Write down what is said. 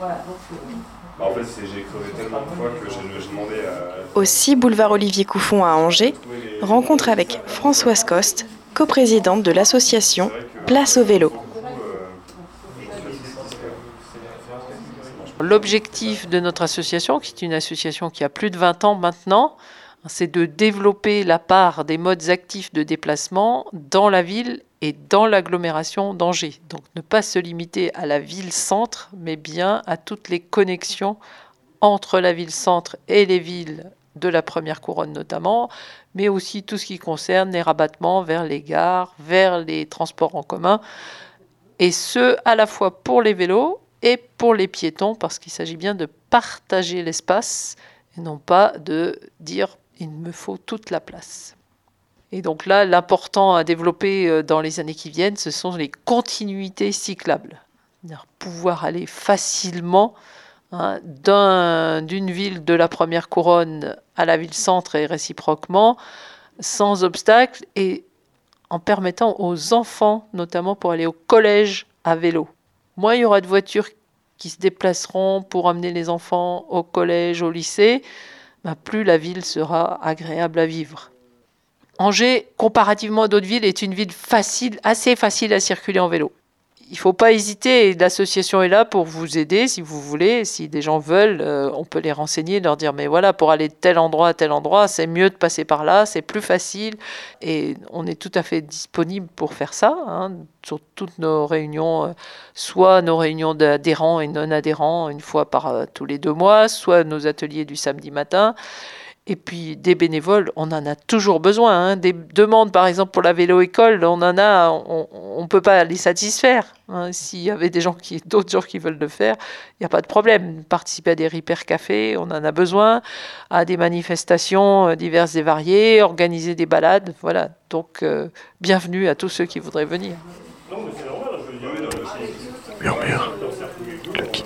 Bah, en fait, j'ai crevé tellement de fois que j'ai demandé à... Aussi, boulevard Olivier Couffon à Angers, rencontre avec Françoise Coste, coprésidente de l'association Place au vélo. L'objectif de notre association, qui est une association qui a plus de 20 ans maintenant, c'est de développer la part des modes actifs de déplacement dans la ville et dans l'agglomération d'Angers. Donc ne pas se limiter à la ville-centre, mais bien à toutes les connexions entre la ville-centre et les villes de la première couronne notamment, mais aussi tout ce qui concerne les rabattements vers les gares, vers les transports en commun, et ce à la fois pour les vélos et pour les piétons, parce qu'il s'agit bien de partager l'espace et non pas de dire il me faut toute la place. Et donc là, l'important à développer euh, dans les années qui viennent, ce sont les continuités cyclables. Pouvoir aller facilement hein, d'une ville de la première couronne à la ville centre et réciproquement, sans obstacle et en permettant aux enfants, notamment pour aller au collège à vélo, Moins il y aura de voitures qui se déplaceront pour amener les enfants au collège, au lycée, bah, plus la ville sera agréable à vivre. Angers, comparativement à d'autres villes, est une ville facile, assez facile à circuler en vélo il faut pas hésiter. L'association est là pour vous aider si vous voulez. Si des gens veulent, euh, on peut les renseigner, leur dire mais voilà, pour aller de tel endroit à tel endroit, c'est mieux de passer par là, c'est plus facile. Et on est tout à fait disponible pour faire ça hein, sur toutes nos réunions, euh, soit nos réunions d'adhérents et non adhérents une fois par euh, tous les deux mois, soit nos ateliers du samedi matin. Et puis des bénévoles, on en a toujours besoin. Hein. Des demandes, par exemple, pour la vélo-école, on en a, on ne peut pas les satisfaire. Hein. S'il y avait des gens qui, d'autres gens qui veulent le faire, il n'y a pas de problème. Participer à des Repair Café, on en a besoin. À des manifestations euh, diverses et variées, organiser des balades, voilà. Donc, euh, bienvenue à tous ceux qui voudraient venir. Murmure, le kit